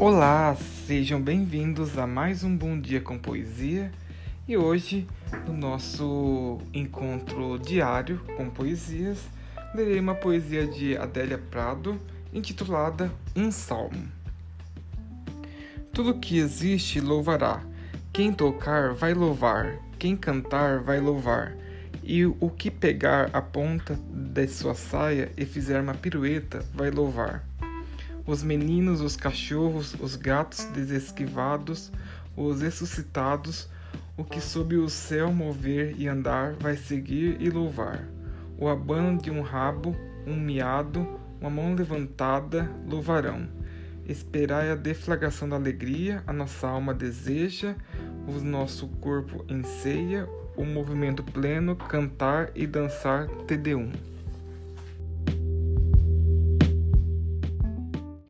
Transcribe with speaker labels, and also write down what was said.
Speaker 1: Olá, sejam bem-vindos a mais um Bom Dia com Poesia. E hoje, no nosso encontro diário com poesias, lerei uma poesia de Adélia Prado intitulada Um Salmo. Tudo que existe louvará, quem tocar vai louvar, quem cantar vai louvar, e o que pegar a ponta de sua saia e fizer uma pirueta vai louvar os meninos, os cachorros, os gatos desesquivados, os ressuscitados, o que sob o céu mover e andar vai seguir e louvar. O abano de um rabo, um miado, uma mão levantada louvarão. Esperai a deflagração da alegria, a nossa alma deseja, o nosso corpo enseia, o movimento pleno, cantar e dançar Tedeum.